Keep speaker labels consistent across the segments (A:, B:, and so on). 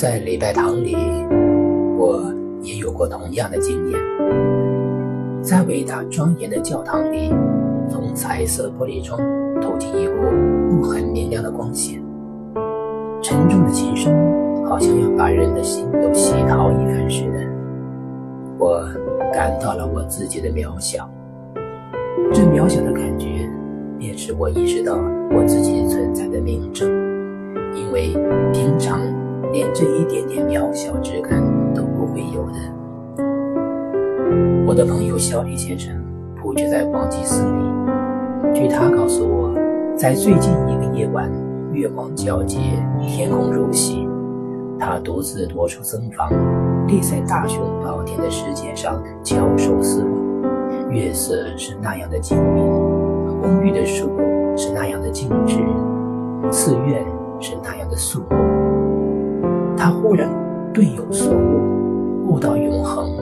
A: 在礼拜堂里，我也有过同样的经验。在伟大庄严的教堂里，从彩色玻璃窗透进一股不很明亮的光线，沉重的琴声好像要把人的心都洗淘一番似的。我感到了我自己的渺小，这渺小的感觉，便是我意识到我自己存在的明证，因为平常。连这一点点渺小之感都不会有的。我的朋友小李先生布置在广济寺里，据他告诉我，在最近一个夜晚，月光皎洁，天空如洗，他独自踱出僧房，立在大雄宝殿的石阶上翘首思望。月色是那样的静谧，公寓的树是那样的静止，寺院是那样的肃穆。他忽然顿有所悟，悟到永恒，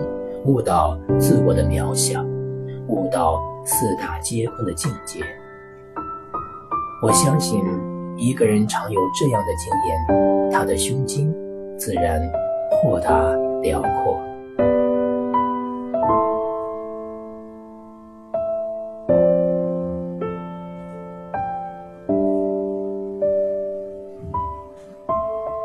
A: 悟到自我的渺小，悟到四大皆空的境界。我相信，一个人常有这样的经验，他的胸襟自然豁达辽阔。